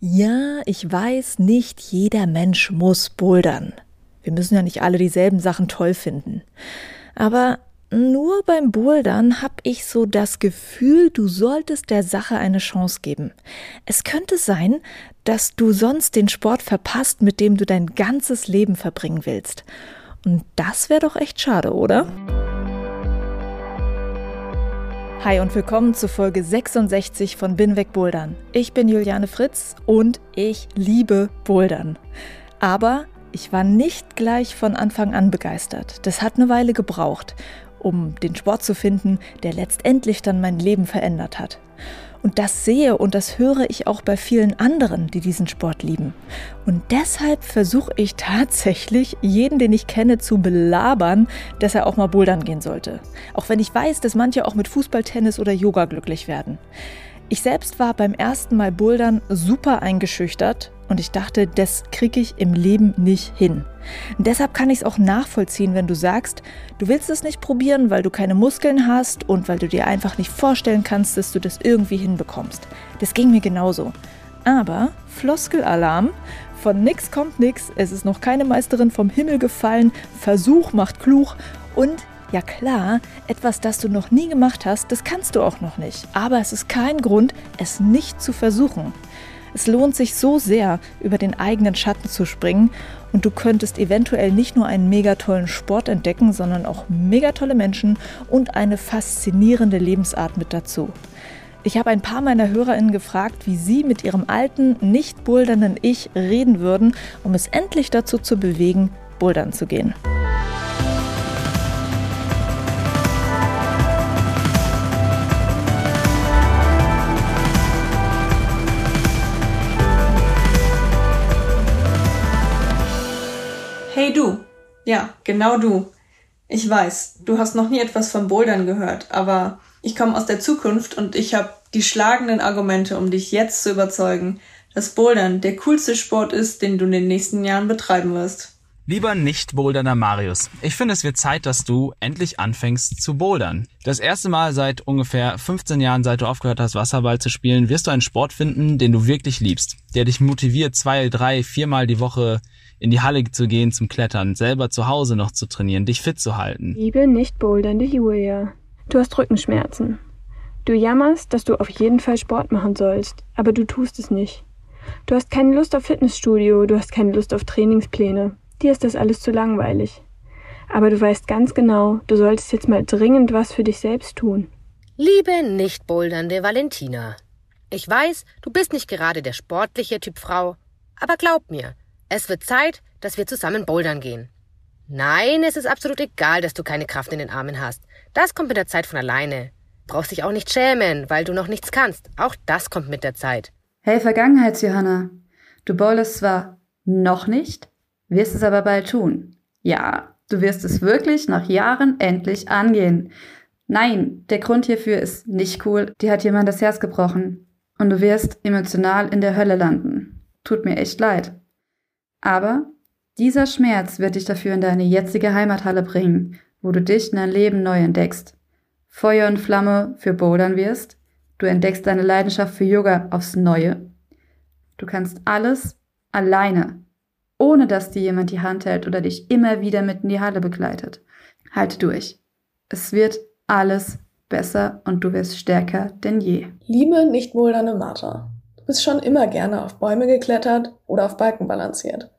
Ja, ich weiß, nicht jeder Mensch muss bouldern. Wir müssen ja nicht alle dieselben Sachen toll finden. Aber nur beim Bouldern habe ich so das Gefühl, du solltest der Sache eine Chance geben. Es könnte sein, dass du sonst den Sport verpasst, mit dem du dein ganzes Leben verbringen willst. Und das wäre doch echt schade, oder? Hi und willkommen zu Folge 66 von Bin weg Bouldern. Ich bin Juliane Fritz und ich liebe Bouldern. Aber ich war nicht gleich von Anfang an begeistert. Das hat eine Weile gebraucht, um den Sport zu finden, der letztendlich dann mein Leben verändert hat. Und das sehe und das höre ich auch bei vielen anderen, die diesen Sport lieben. Und deshalb versuche ich tatsächlich, jeden, den ich kenne, zu belabern, dass er auch mal bouldern gehen sollte. Auch wenn ich weiß, dass manche auch mit Fußball, Tennis oder Yoga glücklich werden. Ich selbst war beim ersten Mal bouldern super eingeschüchtert und ich dachte, das kriege ich im Leben nicht hin. Deshalb kann ich es auch nachvollziehen, wenn du sagst, du willst es nicht probieren, weil du keine Muskeln hast und weil du dir einfach nicht vorstellen kannst, dass du das irgendwie hinbekommst. Das ging mir genauso. Aber Floskelalarm, von nix kommt nix, es ist noch keine Meisterin vom Himmel gefallen, Versuch macht klug und ja klar, etwas, das du noch nie gemacht hast, das kannst du auch noch nicht. Aber es ist kein Grund, es nicht zu versuchen. Es lohnt sich so sehr, über den eigenen Schatten zu springen und du könntest eventuell nicht nur einen mega tollen Sport entdecken, sondern auch mega tolle Menschen und eine faszinierende Lebensart mit dazu. Ich habe ein paar meiner HörerInnen gefragt, wie sie mit ihrem alten, nicht bouldernden Ich reden würden, um es endlich dazu zu bewegen, bouldern zu gehen. Ja, genau du. Ich weiß, du hast noch nie etwas vom Bouldern gehört, aber ich komme aus der Zukunft und ich habe die schlagenden Argumente, um dich jetzt zu überzeugen, dass Bouldern der coolste Sport ist, den du in den nächsten Jahren betreiben wirst. Lieber nicht bouldernder Marius, ich finde es wird Zeit, dass du endlich anfängst zu bouldern. Das erste Mal seit ungefähr 15 Jahren, seit du aufgehört hast, Wasserball zu spielen, wirst du einen Sport finden, den du wirklich liebst, der dich motiviert, zwei, drei, viermal die Woche in die Halle zu gehen zum Klettern, selber zu Hause noch zu trainieren, dich fit zu halten. Liebe nicht bouldernde Julia, du hast Rückenschmerzen. Du jammerst, dass du auf jeden Fall Sport machen sollst, aber du tust es nicht. Du hast keine Lust auf Fitnessstudio, du hast keine Lust auf Trainingspläne. Dir ist das alles zu langweilig. Aber du weißt ganz genau, du solltest jetzt mal dringend was für dich selbst tun. Liebe nicht bouldernde Valentina. Ich weiß, du bist nicht gerade der sportliche Typ Frau, aber glaub mir, es wird Zeit, dass wir zusammen bouldern gehen. Nein, es ist absolut egal, dass du keine Kraft in den Armen hast. Das kommt mit der Zeit von alleine. Brauchst dich auch nicht schämen, weil du noch nichts kannst. Auch das kommt mit der Zeit. Hey Vergangenheitsjohanna, du boulderst zwar noch nicht, wirst es aber bald tun. Ja, du wirst es wirklich nach Jahren endlich angehen. Nein, der Grund hierfür ist nicht cool. Dir hat jemand das Herz gebrochen. Und du wirst emotional in der Hölle landen. Tut mir echt leid. Aber dieser Schmerz wird dich dafür in deine jetzige Heimathalle bringen, wo du dich in dein Leben neu entdeckst. Feuer und Flamme für Bouldern wirst. Du entdeckst deine Leidenschaft für Yoga aufs Neue. Du kannst alles alleine, ohne dass dir jemand die Hand hält oder dich immer wieder mit in die Halle begleitet. Halte durch. Es wird alles besser und du wirst stärker denn je. Liebe nicht bouldernde Martha, du bist schon immer gerne auf Bäume geklettert oder auf Balken balanciert.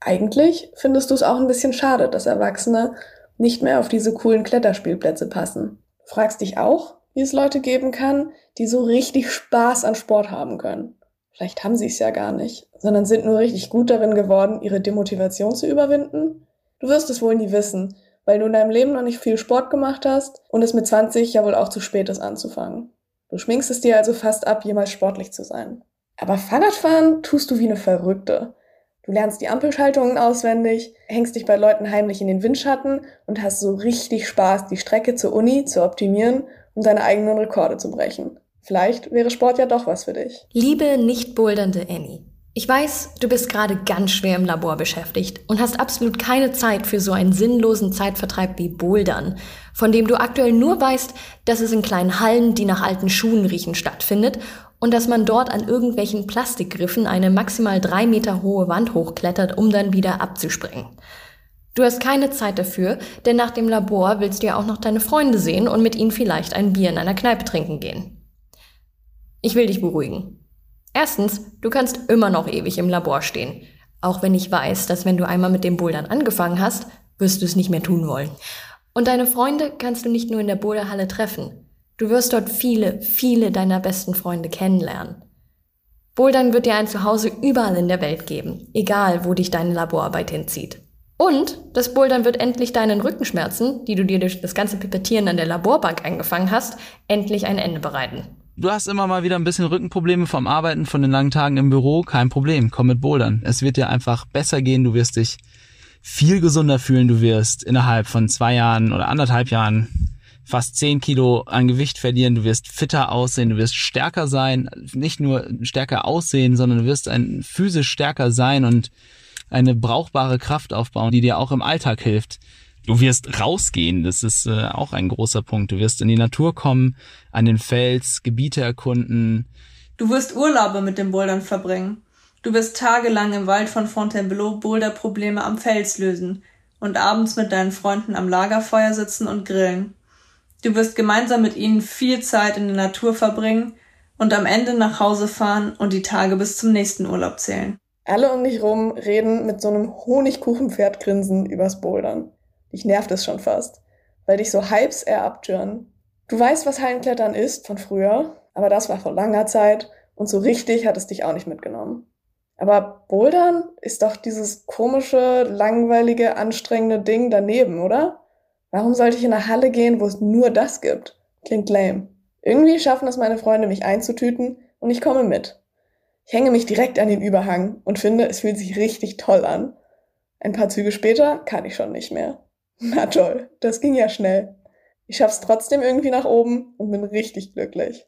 Eigentlich findest du es auch ein bisschen schade, dass Erwachsene nicht mehr auf diese coolen Kletterspielplätze passen. Fragst dich auch, wie es Leute geben kann, die so richtig Spaß an Sport haben können. Vielleicht haben sie es ja gar nicht, sondern sind nur richtig gut darin geworden, ihre Demotivation zu überwinden. Du wirst es wohl nie wissen, weil du in deinem Leben noch nicht viel Sport gemacht hast und es mit 20 ja wohl auch zu spät ist anzufangen. Du schminkst es dir also fast ab, jemals sportlich zu sein. Aber Fahrradfahren tust du wie eine Verrückte. Du lernst die Ampelschaltungen auswendig, hängst dich bei Leuten heimlich in den Windschatten und hast so richtig Spaß, die Strecke zur Uni zu optimieren und deine eigenen Rekorde zu brechen. Vielleicht wäre Sport ja doch was für dich. Liebe nicht bouldernde Annie. Ich weiß, du bist gerade ganz schwer im Labor beschäftigt und hast absolut keine Zeit für so einen sinnlosen Zeitvertreib wie Bouldern, von dem du aktuell nur weißt, dass es in kleinen Hallen, die nach alten Schuhen riechen, stattfindet und dass man dort an irgendwelchen Plastikgriffen eine maximal drei Meter hohe Wand hochklettert, um dann wieder abzuspringen. Du hast keine Zeit dafür, denn nach dem Labor willst du ja auch noch deine Freunde sehen und mit ihnen vielleicht ein Bier in einer Kneipe trinken gehen. Ich will dich beruhigen. Erstens, du kannst immer noch ewig im Labor stehen. Auch wenn ich weiß, dass wenn du einmal mit dem Bouldern angefangen hast, wirst du es nicht mehr tun wollen. Und deine Freunde kannst du nicht nur in der Boulderhalle treffen. Du wirst dort viele, viele deiner besten Freunde kennenlernen. Bouldern wird dir ein Zuhause überall in der Welt geben, egal wo dich deine Laborarbeit hinzieht. Und das Bouldern wird endlich deinen Rückenschmerzen, die du dir durch das ganze Pipettieren an der Laborbank eingefangen hast, endlich ein Ende bereiten. Du hast immer mal wieder ein bisschen Rückenprobleme vom Arbeiten, von den langen Tagen im Büro. Kein Problem, komm mit Bouldern. Es wird dir einfach besser gehen. Du wirst dich viel gesunder fühlen. Du wirst innerhalb von zwei Jahren oder anderthalb Jahren fast zehn Kilo an Gewicht verlieren. Du wirst fitter aussehen. Du wirst stärker sein. Nicht nur stärker aussehen, sondern du wirst ein physisch stärker sein und eine brauchbare Kraft aufbauen, die dir auch im Alltag hilft. Du wirst rausgehen, das ist äh, auch ein großer Punkt. Du wirst in die Natur kommen, an den Fels, Gebiete erkunden. Du wirst Urlaube mit dem Bouldern verbringen. Du wirst tagelang im Wald von Fontainebleau Boulderprobleme am Fels lösen und abends mit deinen Freunden am Lagerfeuer sitzen und grillen. Du wirst gemeinsam mit ihnen viel Zeit in der Natur verbringen und am Ende nach Hause fahren und die Tage bis zum nächsten Urlaub zählen. Alle um dich rum reden mit so einem Honigkuchenpferdgrinsen übers Bouldern. Dich nervt es schon fast, weil dich so Hypes eher abtören. Du weißt, was Hallenklettern ist von früher, aber das war vor langer Zeit und so richtig hat es dich auch nicht mitgenommen. Aber Bouldern ist doch dieses komische, langweilige, anstrengende Ding daneben, oder? Warum sollte ich in eine Halle gehen, wo es nur das gibt? Klingt lame. Irgendwie schaffen es meine Freunde, mich einzutüten und ich komme mit. Ich hänge mich direkt an den Überhang und finde, es fühlt sich richtig toll an. Ein paar Züge später kann ich schon nicht mehr. Na toll, das ging ja schnell. Ich schaff's trotzdem irgendwie nach oben und bin richtig glücklich.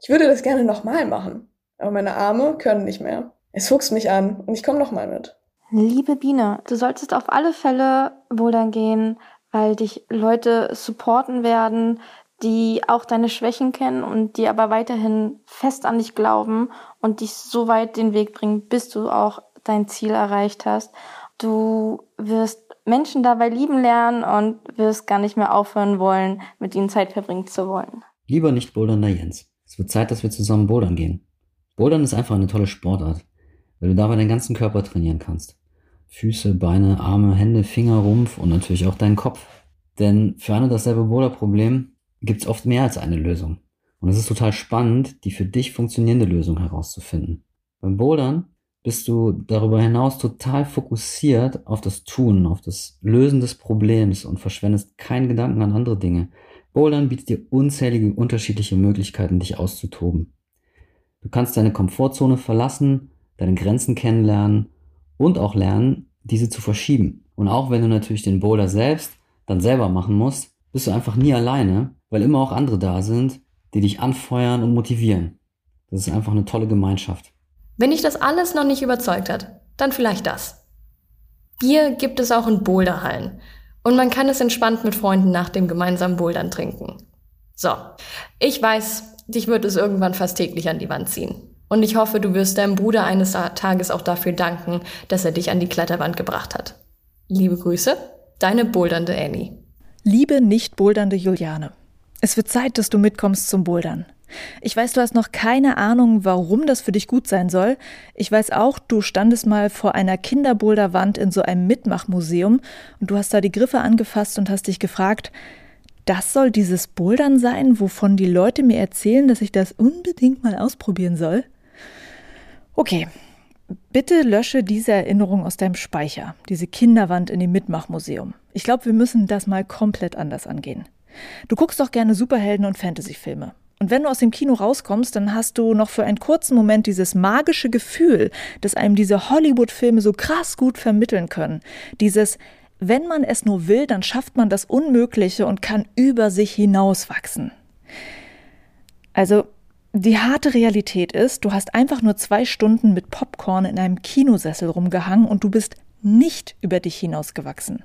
Ich würde das gerne nochmal machen, aber meine Arme können nicht mehr. Es fuchst mich an und ich komme nochmal mit. Liebe Biene, du solltest auf alle Fälle bouldern gehen, weil dich Leute supporten werden, die auch deine Schwächen kennen und die aber weiterhin fest an dich glauben und dich so weit den Weg bringen, bis du auch dein Ziel erreicht hast. Du wirst Menschen dabei lieben lernen und wirst gar nicht mehr aufhören wollen, mit ihnen Zeit verbringen zu wollen. Lieber nicht bouldernder Jens. Es wird Zeit, dass wir zusammen bouldern gehen. Bouldern ist einfach eine tolle Sportart, weil du dabei deinen ganzen Körper trainieren kannst. Füße, Beine, Arme, Hände, Finger, Rumpf und natürlich auch deinen Kopf. Denn für ein und dasselbe Boulderproblem gibt es oft mehr als eine Lösung. Und es ist total spannend, die für dich funktionierende Lösung herauszufinden. Beim Bouldern bist du darüber hinaus total fokussiert auf das Tun, auf das Lösen des Problems und verschwendest keinen Gedanken an andere Dinge. Bouldern bietet dir unzählige unterschiedliche Möglichkeiten, dich auszutoben. Du kannst deine Komfortzone verlassen, deine Grenzen kennenlernen und auch lernen, diese zu verschieben. Und auch wenn du natürlich den Boulder selbst dann selber machen musst, bist du einfach nie alleine, weil immer auch andere da sind, die dich anfeuern und motivieren. Das ist einfach eine tolle Gemeinschaft. Wenn dich das alles noch nicht überzeugt hat, dann vielleicht das. Bier gibt es auch in Boulderhallen. Und man kann es entspannt mit Freunden nach dem gemeinsamen Bouldern trinken. So, ich weiß, dich wird es irgendwann fast täglich an die Wand ziehen. Und ich hoffe, du wirst deinem Bruder eines Tages auch dafür danken, dass er dich an die Kletterwand gebracht hat. Liebe Grüße, deine bouldernde Annie. Liebe nicht bouldernde Juliane. Es wird Zeit, dass du mitkommst zum Bouldern. Ich weiß, du hast noch keine Ahnung, warum das für dich gut sein soll. Ich weiß auch, du standest mal vor einer Kinderboulderwand in so einem Mitmachmuseum und du hast da die Griffe angefasst und hast dich gefragt, das soll dieses Bouldern sein, wovon die Leute mir erzählen, dass ich das unbedingt mal ausprobieren soll? Okay, bitte lösche diese Erinnerung aus deinem Speicher, diese Kinderwand in dem Mitmachmuseum. Ich glaube, wir müssen das mal komplett anders angehen. Du guckst doch gerne Superhelden und Fantasyfilme. Und wenn du aus dem Kino rauskommst, dann hast du noch für einen kurzen Moment dieses magische Gefühl, das einem diese Hollywood-Filme so krass gut vermitteln können. Dieses, wenn man es nur will, dann schafft man das Unmögliche und kann über sich hinauswachsen. Also, die harte Realität ist, du hast einfach nur zwei Stunden mit Popcorn in einem Kinosessel rumgehangen und du bist nicht über dich hinausgewachsen.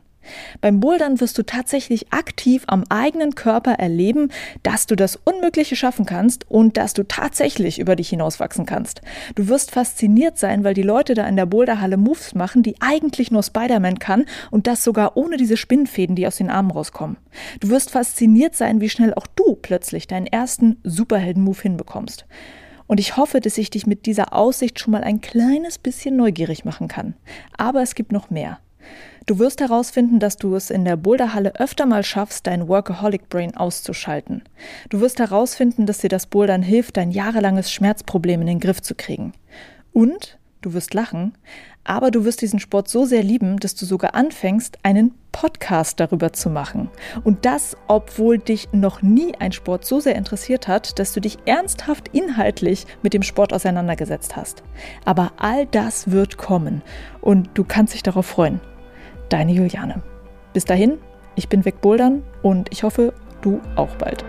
Beim Bouldern wirst du tatsächlich aktiv am eigenen Körper erleben, dass du das Unmögliche schaffen kannst und dass du tatsächlich über dich hinauswachsen kannst. Du wirst fasziniert sein, weil die Leute da in der Boulderhalle Moves machen, die eigentlich nur Spider-Man kann und das sogar ohne diese Spinnfäden, die aus den Armen rauskommen. Du wirst fasziniert sein, wie schnell auch du plötzlich deinen ersten Superhelden-Move hinbekommst. Und ich hoffe, dass ich dich mit dieser Aussicht schon mal ein kleines bisschen neugierig machen kann. Aber es gibt noch mehr. Du wirst herausfinden, dass du es in der Boulderhalle öfter mal schaffst, dein Workaholic Brain auszuschalten. Du wirst herausfinden, dass dir das Bouldern hilft, dein jahrelanges Schmerzproblem in den Griff zu kriegen. Und du wirst lachen, aber du wirst diesen Sport so sehr lieben, dass du sogar anfängst, einen Podcast darüber zu machen. Und das, obwohl dich noch nie ein Sport so sehr interessiert hat, dass du dich ernsthaft inhaltlich mit dem Sport auseinandergesetzt hast. Aber all das wird kommen und du kannst dich darauf freuen. Deine Juliane. Bis dahin, ich bin wegbouldern und ich hoffe, du auch bald.